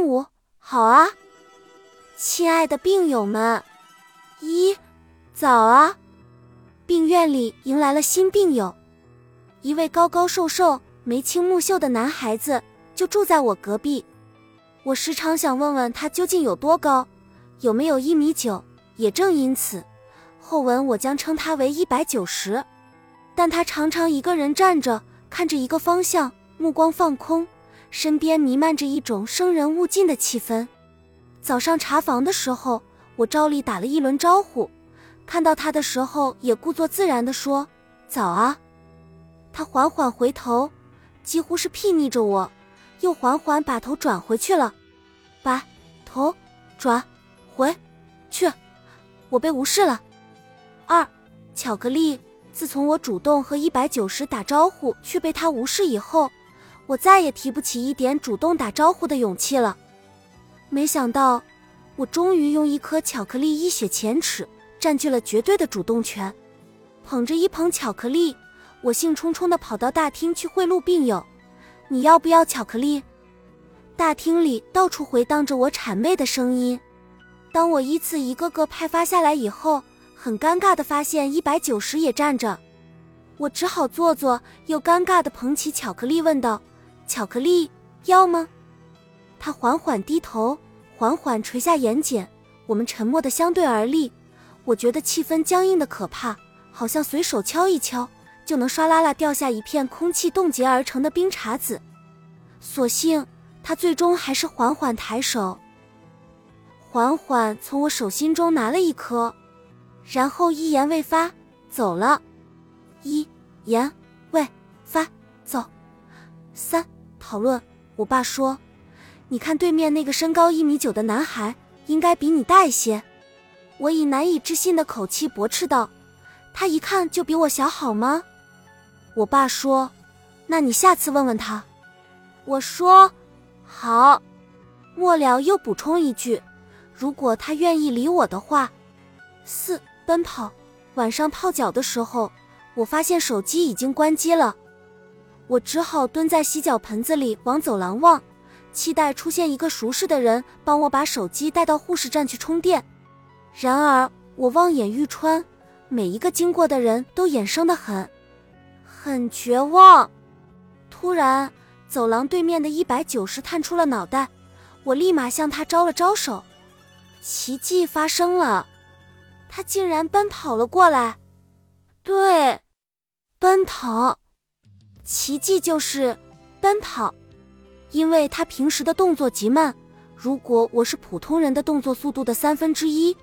五好啊，亲爱的病友们，一早啊！病院里迎来了新病友，一位高高瘦瘦、眉清目秀的男孩子，就住在我隔壁。我时常想问问他究竟有多高，有没有一米九？也正因此，后文我将称他为一百九十。但他常常一个人站着，看着一个方向，目光放空，身边弥漫着一种生人勿近的气氛。早上查房的时候，我照例打了一轮招呼，看到他的时候，也故作自然地说：“早啊。”他缓缓回头，几乎是睥睨着我，又缓缓把头转回去了。把头转回去，我被无视了。二，巧克力。自从我主动和一百九十打招呼却被他无视以后，我再也提不起一点主动打招呼的勇气了。没想到，我终于用一颗巧克力一雪前耻，占据了绝对的主动权。捧着一捧巧克力，我兴冲冲地跑到大厅去贿赂病友：“你要不要巧克力？”大厅里到处回荡着我谄媚的声音。当我依次一个个派发下来以后，很尴尬地发现一百九十也站着，我只好做作又尴尬地捧起巧克力问道：“巧克力要吗？”他缓缓低头。缓缓垂下眼睑，我们沉默的相对而立。我觉得气氛僵硬的可怕，好像随手敲一敲就能唰啦啦掉下一片空气冻结而成的冰碴子。所幸他最终还是缓缓抬手，缓缓从我手心中拿了一颗，然后一言未发走了。一言未发走。三讨论。我爸说。你看对面那个身高一米九的男孩，应该比你大一些。我以难以置信的口气驳斥道：“他一看就比我小，好吗？”我爸说：“那你下次问问他。”我说：“好。”末了又补充一句：“如果他愿意理我的话。”四奔跑。晚上泡脚的时候，我发现手机已经关机了，我只好蹲在洗脚盆子里往走廊望。期待出现一个熟识的人帮我把手机带到护士站去充电，然而我望眼欲穿，每一个经过的人都眼生的很，很绝望。突然，走廊对面的一百九十探出了脑袋，我立马向他招了招手。奇迹发生了，他竟然奔跑了过来。对，奔跑，奇迹就是奔跑。因为他平时的动作极慢，如果我是普通人的动作速度的三分之一，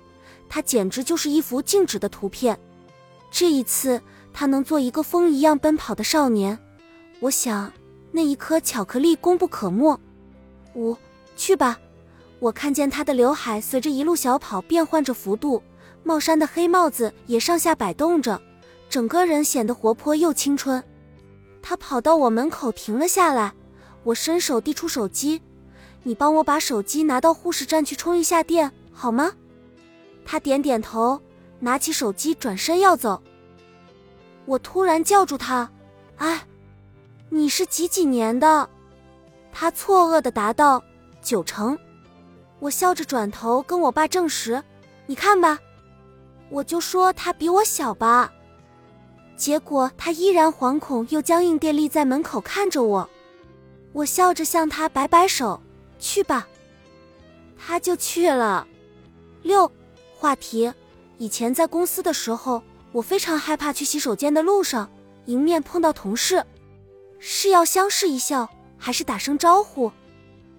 他简直就是一幅静止的图片。这一次，他能做一个风一样奔跑的少年，我想那一颗巧克力功不可没。五，去吧。我看见他的刘海随着一路小跑变换着幅度，帽衫的黑帽子也上下摆动着，整个人显得活泼又青春。他跑到我门口停了下来。我伸手递出手机，你帮我把手机拿到护士站去充一下电，好吗？他点点头，拿起手机转身要走。我突然叫住他：“哎，你是几几年的？”他错愕的答道：“九成。”我笑着转头跟我爸证实：“你看吧，我就说他比我小吧。”结果他依然惶恐又僵硬地立在门口看着我。我笑着向他摆摆手，去吧，他就去了。六，话题。以前在公司的时候，我非常害怕去洗手间的路上迎面碰到同事，是要相视一笑，还是打声招呼，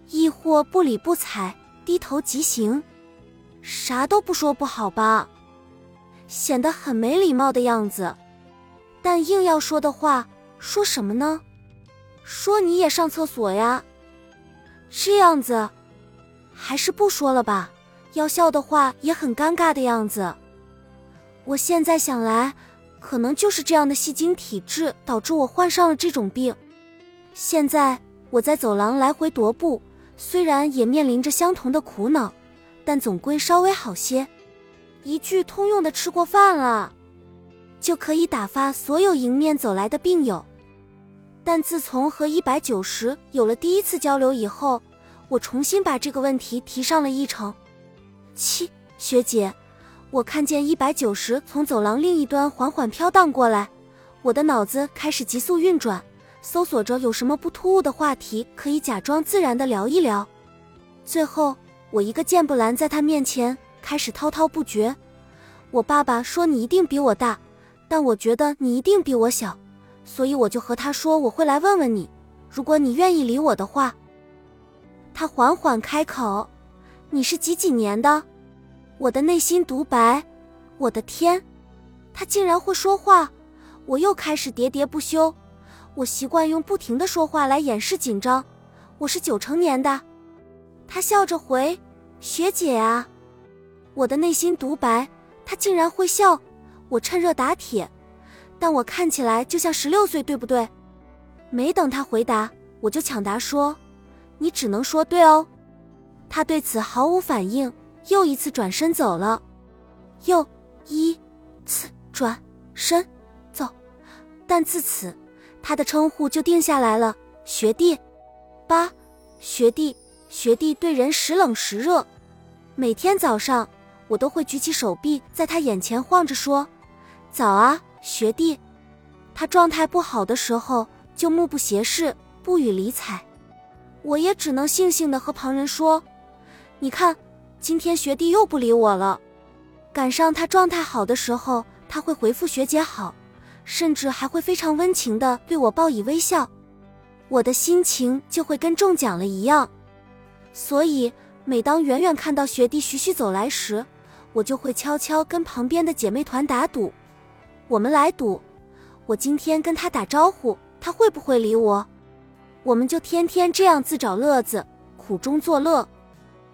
亦或不理不睬，低头即行，啥都不说不好吧？显得很没礼貌的样子。但硬要说的话，说什么呢？说你也上厕所呀，这样子，还是不说了吧。要笑的话也很尴尬的样子。我现在想来，可能就是这样的戏精体质导致我患上了这种病。现在我在走廊来回踱步，虽然也面临着相同的苦恼，但总归稍微好些。一句通用的“吃过饭了”，就可以打发所有迎面走来的病友。但自从和一百九十有了第一次交流以后，我重新把这个问题提上了议程。七，学姐，我看见一百九十从走廊另一端缓缓飘荡过来，我的脑子开始急速运转，搜索着有什么不突兀的话题可以假装自然的聊一聊。最后，我一个箭步拦在他面前，开始滔滔不绝。我爸爸说你一定比我大，但我觉得你一定比我小，所以我就和他说我会来问问你，如果你愿意理我的话。他缓缓开口：“你是几几年的？”我的内心独白：“我的天，他竟然会说话！”我又开始喋喋不休。我习惯用不停的说话来掩饰紧张。我是九成年的。他笑着回：“学姐啊。”我的内心独白。他竟然会笑，我趁热打铁，但我看起来就像十六岁，对不对？没等他回答，我就抢答说：“你只能说对哦。”他对此毫无反应，又一次转身走了，又一次转身走。但自此，他的称呼就定下来了，学弟。八，学弟，学弟对人时冷时热，每天早上。我都会举起手臂，在他眼前晃着说：“早啊，学弟。”他状态不好的时候，就目不斜视，不予理睬。我也只能悻悻地和旁人说：“你看，今天学弟又不理我了。”赶上他状态好的时候，他会回复学姐好，甚至还会非常温情地对我报以微笑，我的心情就会跟中奖了一样。所以，每当远远看到学弟徐徐走来时，我就会悄悄跟旁边的姐妹团打赌，我们来赌，我今天跟他打招呼，他会不会理我？我们就天天这样自找乐子，苦中作乐。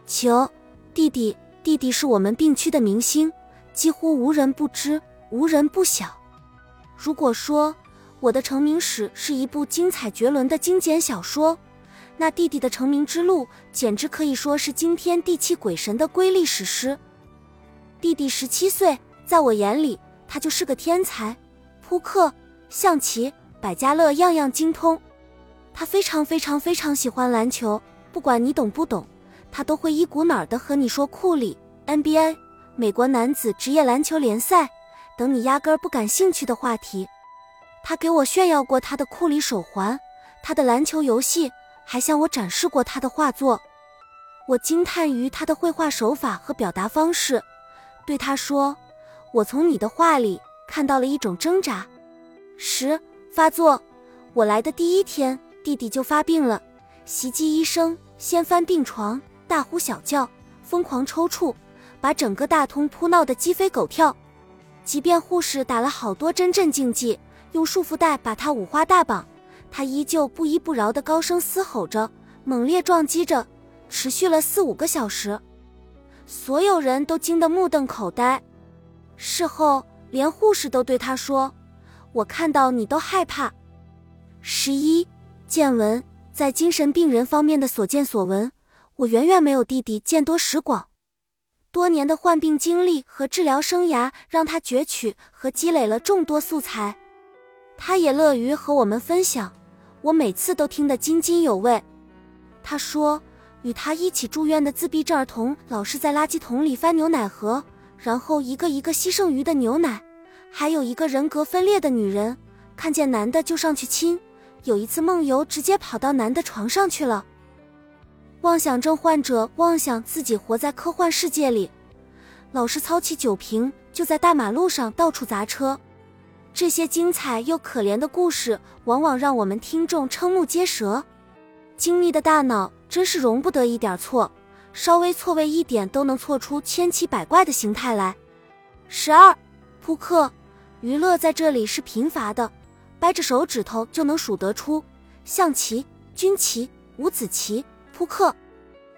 求弟弟，弟弟是我们病区的明星，几乎无人不知，无人不晓。如果说我的成名史是一部精彩绝伦的精简小说，那弟弟的成名之路简直可以说是惊天地泣鬼神的瑰丽史诗。弟弟十七岁，在我眼里，他就是个天才，扑克、象棋、百家乐样样精通。他非常非常非常喜欢篮球，不管你懂不懂，他都会一股脑儿的和你说库里、NBA、美国男子职业篮球联赛等你压根儿不感兴趣的话题。他给我炫耀过他的库里手环，他的篮球游戏，还向我展示过他的画作。我惊叹于他的绘画手法和表达方式。对他说：“我从你的话里看到了一种挣扎。”十发作，我来的第一天，弟弟就发病了，袭击医生，掀翻病床，大呼小叫，疯狂抽搐，把整个大通铺闹得鸡飞狗跳。即便护士打了好多针镇静剂，用束缚带把他五花大绑，他依旧不依不饶地高声嘶吼着，猛烈撞击着，持续了四五个小时。所有人都惊得目瞪口呆，事后连护士都对他说：“我看到你都害怕。”十一见闻，在精神病人方面的所见所闻，我远远没有弟弟见多识广。多年的患病经历和治疗生涯，让他攫取和积累了众多素材。他也乐于和我们分享，我每次都听得津津有味。他说。与他一起住院的自闭症儿童老是在垃圾桶里翻牛奶盒，然后一个一个吸剩余的牛奶。还有一个人格分裂的女人，看见男的就上去亲。有一次梦游，直接跑到男的床上去了。妄想症患者妄想自己活在科幻世界里，老是操起酒瓶就在大马路上到处砸车。这些精彩又可怜的故事，往往让我们听众瞠目结舌。精密的大脑。真是容不得一点错，稍微错位一点都能错出千奇百怪的形态来。十二，扑克娱乐在这里是贫乏的，掰着手指头就能数得出象棋、军棋、五子棋、扑克。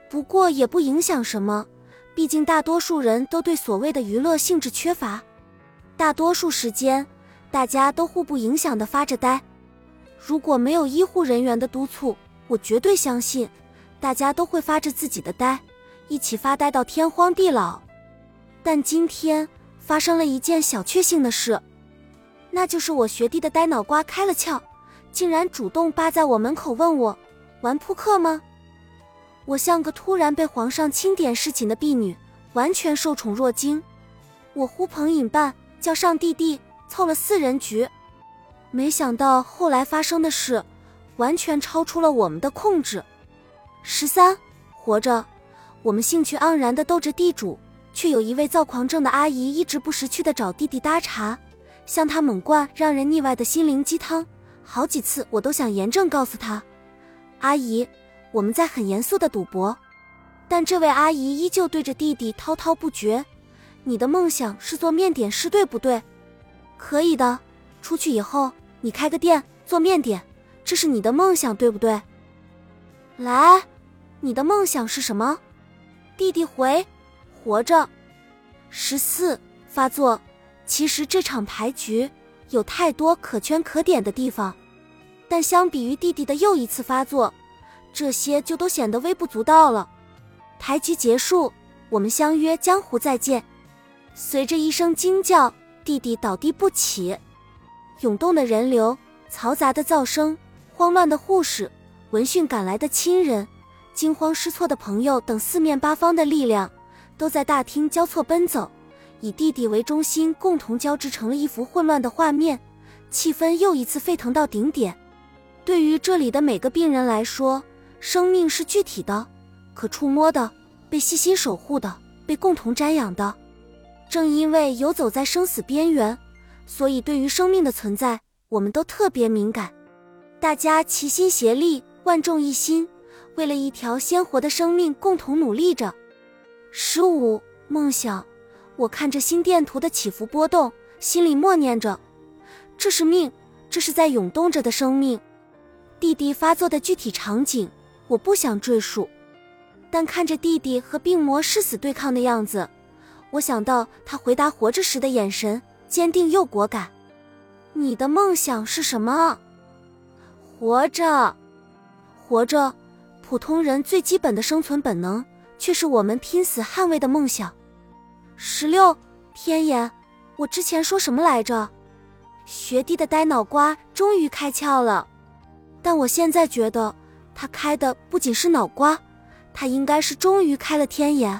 不过也不影响什么，毕竟大多数人都对所谓的娱乐兴致缺乏，大多数时间大家都互不影响的发着呆。如果没有医护人员的督促，我绝对相信。大家都会发着自己的呆，一起发呆到天荒地老。但今天发生了一件小确幸的事，那就是我学弟的呆脑瓜开了窍，竟然主动扒在我门口问我玩扑克吗？我像个突然被皇上钦点侍寝的婢女，完全受宠若惊。我呼朋引伴，叫上弟弟，凑了四人局。没想到后来发生的事，完全超出了我们的控制。十三，活着，我们兴趣盎然地斗着地主，却有一位躁狂症的阿姨一直不识趣的找弟弟搭茬，向他猛灌让人腻歪的心灵鸡汤。好几次我都想严正告诉他，阿姨。我们在很严肃的赌博，但这位阿姨依旧对着弟弟滔滔不绝。你的梦想是做面点师，对不对？可以的。出去以后，你开个店做面点，这是你的梦想，对不对？来，你的梦想是什么？弟弟回：活着。十四发作。其实这场牌局有太多可圈可点的地方，但相比于弟弟的又一次发作。这些就都显得微不足道了。牌局结束，我们相约江湖再见。随着一声惊叫，弟弟倒地不起。涌动的人流、嘈杂的噪声、慌乱的护士、闻讯赶来的亲人、惊慌失措的朋友等四面八方的力量，都在大厅交错奔走，以弟弟为中心，共同交织成了一幅混乱的画面。气氛又一次沸腾到顶点。对于这里的每个病人来说，生命是具体的、可触摸的、被细心守护的、被共同瞻仰的。正因为游走在生死边缘，所以对于生命的存在，我们都特别敏感。大家齐心协力，万众一心，为了一条鲜活的生命共同努力着。十五梦想，我看着心电图的起伏波动，心里默念着：这是命，这是在涌动着的生命。弟弟发作的具体场景。我不想赘述，但看着弟弟和病魔誓死对抗的样子，我想到他回答活着时的眼神，坚定又果敢。你的梦想是什么？活着，活着，普通人最基本的生存本能，却是我们拼死捍卫的梦想。十六天眼，我之前说什么来着？学弟的呆脑瓜终于开窍了，但我现在觉得。他开的不仅是脑瓜，他应该是终于开了天眼。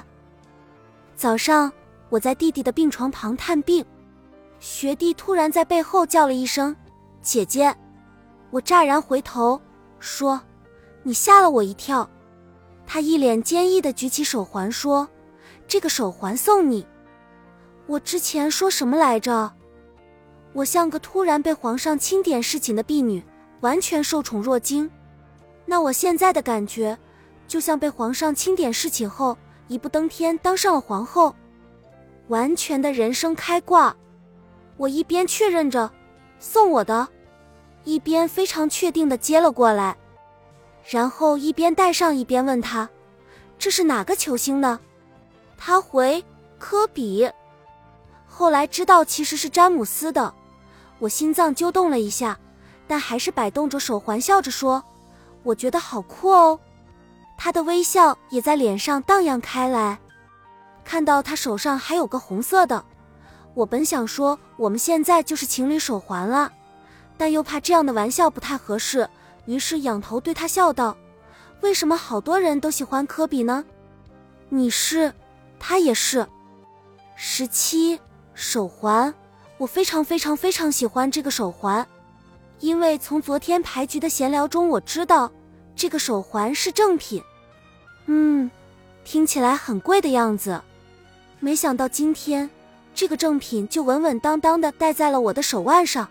早上我在弟弟的病床旁探病，学弟突然在背后叫了一声“姐姐”，我乍然回头说：“你吓了我一跳。”他一脸坚毅的举起手环说：“这个手环送你。”我之前说什么来着？我像个突然被皇上钦点侍寝的婢女，完全受宠若惊。那我现在的感觉，就像被皇上钦点侍寝后，一步登天当上了皇后，完全的人生开挂。我一边确认着送我的，一边非常确定的接了过来，然后一边戴上一边问他：“这是哪个球星呢？”他回：“科比。”后来知道其实是詹姆斯的，我心脏揪动了一下，但还是摆动着手环，笑着说。我觉得好酷哦，他的微笑也在脸上荡漾开来。看到他手上还有个红色的，我本想说我们现在就是情侣手环了，但又怕这样的玩笑不太合适，于是仰头对他笑道：“为什么好多人都喜欢科比呢？你是，他也是。”十七手环，我非常非常非常喜欢这个手环。因为从昨天牌局的闲聊中，我知道这个手环是正品，嗯，听起来很贵的样子。没想到今天这个正品就稳稳当当的戴在了我的手腕上。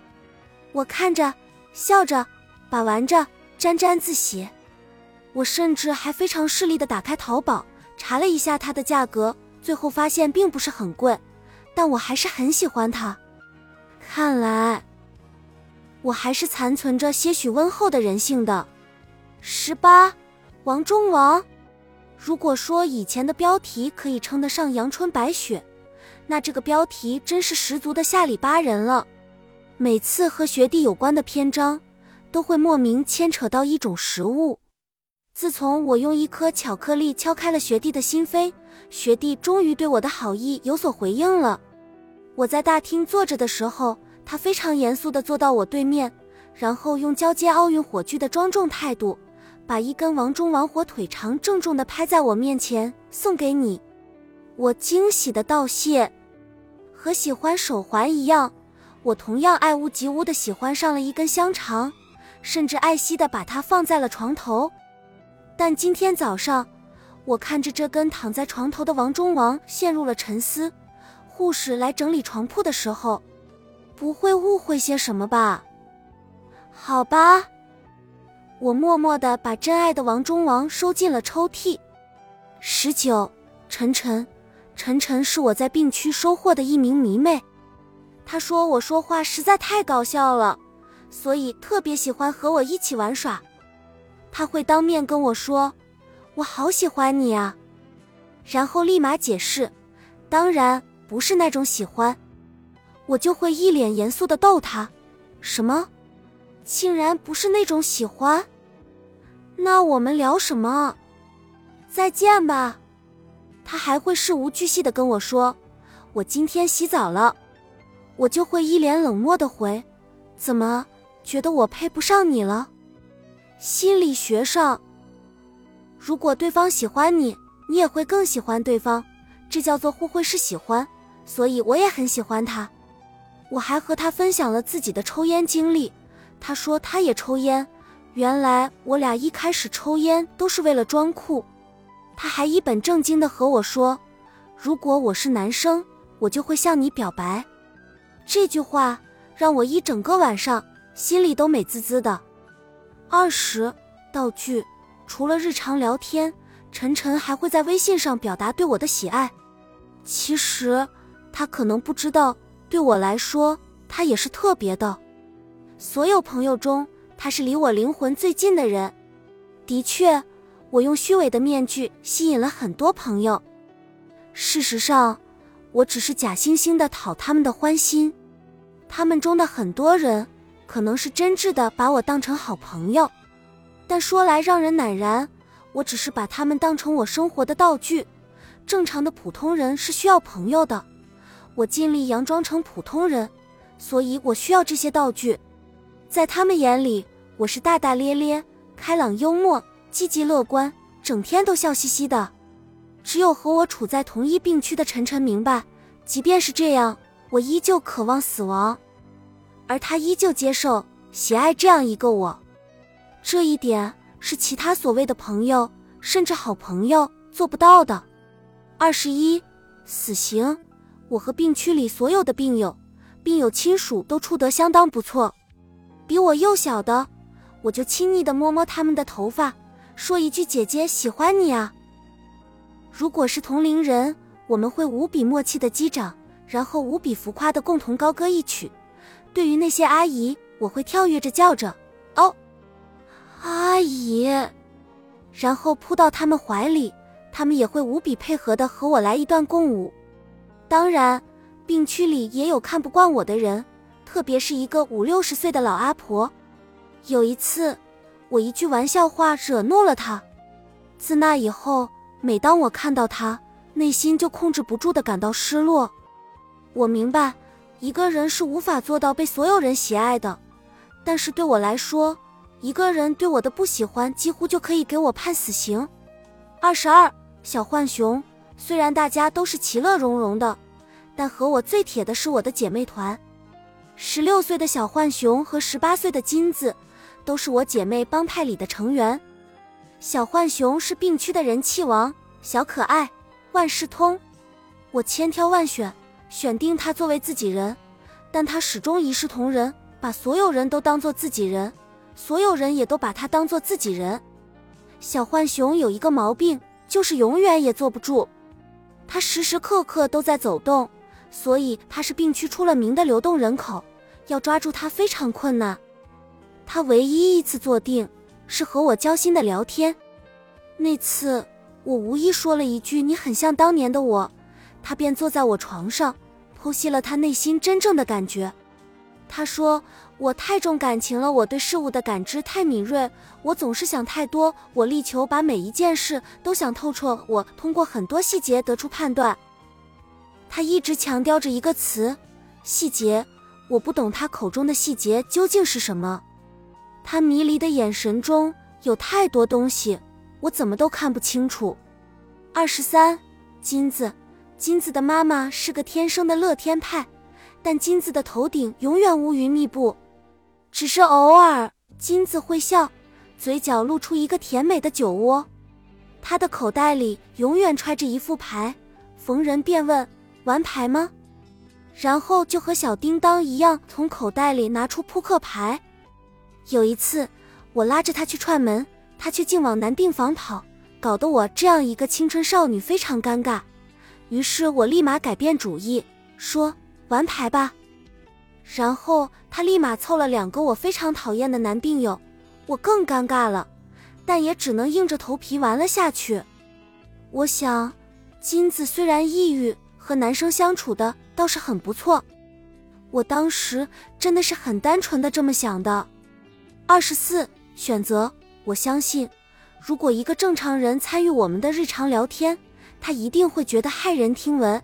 我看着，笑着，把玩着，沾沾自喜。我甚至还非常势利的打开淘宝，查了一下它的价格，最后发现并不是很贵，但我还是很喜欢它。看来。我还是残存着些许温厚的人性的。十八，王中王。如果说以前的标题可以称得上阳春白雪，那这个标题真是十足的下里巴人了。每次和学弟有关的篇章，都会莫名牵扯到一种食物。自从我用一颗巧克力敲开了学弟的心扉，学弟终于对我的好意有所回应了。我在大厅坐着的时候。他非常严肃地坐到我对面，然后用交接奥运火炬的庄重态度，把一根王中王火腿肠郑重的拍在我面前，送给你。我惊喜的道谢。和喜欢手环一样，我同样爱屋及乌的喜欢上了一根香肠，甚至爱惜的把它放在了床头。但今天早上，我看着这根躺在床头的王中王，陷入了沉思。护士来整理床铺的时候，不会误会些什么吧？好吧，我默默的把真爱的王中王收进了抽屉。十九，晨晨，晨晨是我在病区收获的一名迷妹。她说我说话实在太搞笑了，所以特别喜欢和我一起玩耍。他会当面跟我说：“我好喜欢你啊。”然后立马解释：“当然。”不是那种喜欢，我就会一脸严肃的逗他。什么？竟然不是那种喜欢？那我们聊什么？再见吧。他还会事无巨细的跟我说：“我今天洗澡了。”我就会一脸冷漠的回：“怎么觉得我配不上你了？”心理学上，如果对方喜欢你，你也会更喜欢对方，这叫做互惠式喜欢。所以我也很喜欢他，我还和他分享了自己的抽烟经历。他说他也抽烟，原来我俩一开始抽烟都是为了装酷。他还一本正经的和我说，如果我是男生，我就会向你表白。这句话让我一整个晚上心里都美滋滋的。二十道具，除了日常聊天，晨晨还会在微信上表达对我的喜爱。其实。他可能不知道，对我来说，他也是特别的。所有朋友中，他是离我灵魂最近的人。的确，我用虚伪的面具吸引了很多朋友。事实上，我只是假惺惺的讨他们的欢心。他们中的很多人，可能是真挚的把我当成好朋友。但说来让人赧然，我只是把他们当成我生活的道具。正常的普通人是需要朋友的。我尽力佯装成普通人，所以我需要这些道具。在他们眼里，我是大大咧咧、开朗幽默、积极乐观，整天都笑嘻嘻的。只有和我处在同一病区的晨晨明白，即便是这样，我依旧渴望死亡，而他依旧接受、喜爱这样一个我。这一点是其他所谓的朋友，甚至好朋友做不到的。二十一，死刑。我和病区里所有的病友、病友亲属都处得相当不错。比我幼小的，我就亲昵地摸摸他们的头发，说一句：“姐姐喜欢你啊。”如果是同龄人，我们会无比默契的击掌，然后无比浮夸的共同高歌一曲。对于那些阿姨，我会跳跃着叫着：“哦，阿姨！”然后扑到他们怀里，他们也会无比配合的和我来一段共舞。当然，病区里也有看不惯我的人，特别是一个五六十岁的老阿婆。有一次，我一句玩笑话惹怒了她。自那以后，每当我看到她，内心就控制不住的感到失落。我明白，一个人是无法做到被所有人喜爱的，但是对我来说，一个人对我的不喜欢几乎就可以给我判死刑。二十二，小浣熊。虽然大家都是其乐融融的，但和我最铁的是我的姐妹团。十六岁的小浣熊和十八岁的金子，都是我姐妹帮派里的成员。小浣熊是病区的人气王，小可爱，万事通。我千挑万选，选定他作为自己人，但他始终一视同仁，把所有人都当做自己人，所有人也都把他当做自己人。小浣熊有一个毛病，就是永远也坐不住。他时时刻刻都在走动，所以他是病区出了名的流动人口，要抓住他非常困难。他唯一一次坐定，是和我交心的聊天。那次我无意说了一句“你很像当年的我”，他便坐在我床上，剖析了他内心真正的感觉。他说。我太重感情了，我对事物的感知太敏锐，我总是想太多，我力求把每一件事都想透彻，我通过很多细节得出判断。他一直强调着一个词：细节。我不懂他口中的细节究竟是什么。他迷离的眼神中有太多东西，我怎么都看不清楚。二十三，金子，金子的妈妈是个天生的乐天派，但金子的头顶永远乌云密布，只是偶尔金子会笑，嘴角露出一个甜美的酒窝。他的口袋里永远揣着一副牌，逢人便问：“玩牌吗？”然后就和小叮当一样，从口袋里拿出扑克牌。有一次，我拉着他去串门，他却竟往男病房跑，搞得我这样一个青春少女非常尴尬。于是我立马改变主意，说：“玩牌吧。”然后他立马凑了两个我非常讨厌的男病友，我更尴尬了。但也只能硬着头皮玩了下去。我想，金子虽然抑郁，和男生相处的倒是很不错。我当时真的是很单纯的这么想的。二十四选择，我相信，如果一个正常人参与我们的日常聊天，他一定会觉得骇人听闻。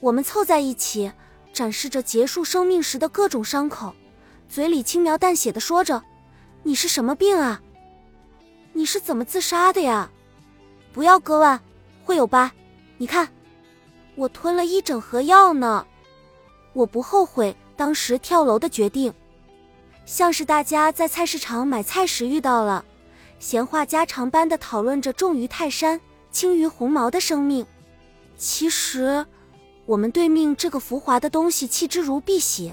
我们凑在一起，展示着结束生命时的各种伤口，嘴里轻描淡写的说着：“你是什么病啊？”你是怎么自杀的呀？不要割腕，会有疤。你看，我吞了一整盒药呢。我不后悔当时跳楼的决定，像是大家在菜市场买菜时遇到了，闲话家常般的讨论着重于泰山、轻于鸿毛的生命。其实，我们对命这个浮华的东西弃之如敝屣，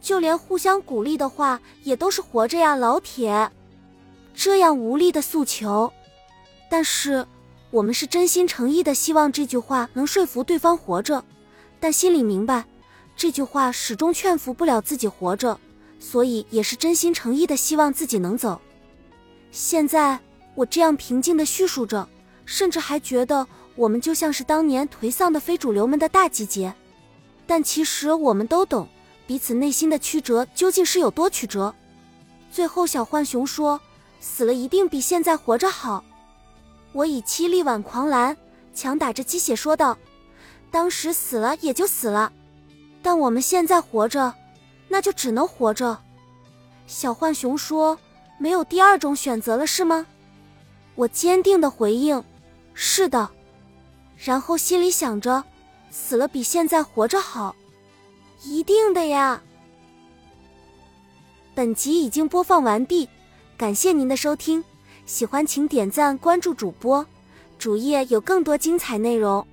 就连互相鼓励的话也都是活着呀，老铁。这样无力的诉求，但是我们是真心诚意的希望这句话能说服对方活着，但心里明白这句话始终劝服不了自己活着，所以也是真心诚意的希望自己能走。现在我这样平静的叙述着，甚至还觉得我们就像是当年颓丧的非主流们的大集结，但其实我们都懂彼此内心的曲折究竟是有多曲折。最后，小浣熊说。死了一定比现在活着好，我以七力挽狂澜，强打着鸡血说道：“当时死了也就死了，但我们现在活着，那就只能活着。”小浣熊说：“没有第二种选择了是吗？”我坚定的回应：“是的。”然后心里想着：“死了比现在活着好，一定的呀。”本集已经播放完毕。感谢您的收听，喜欢请点赞关注主播，主页有更多精彩内容。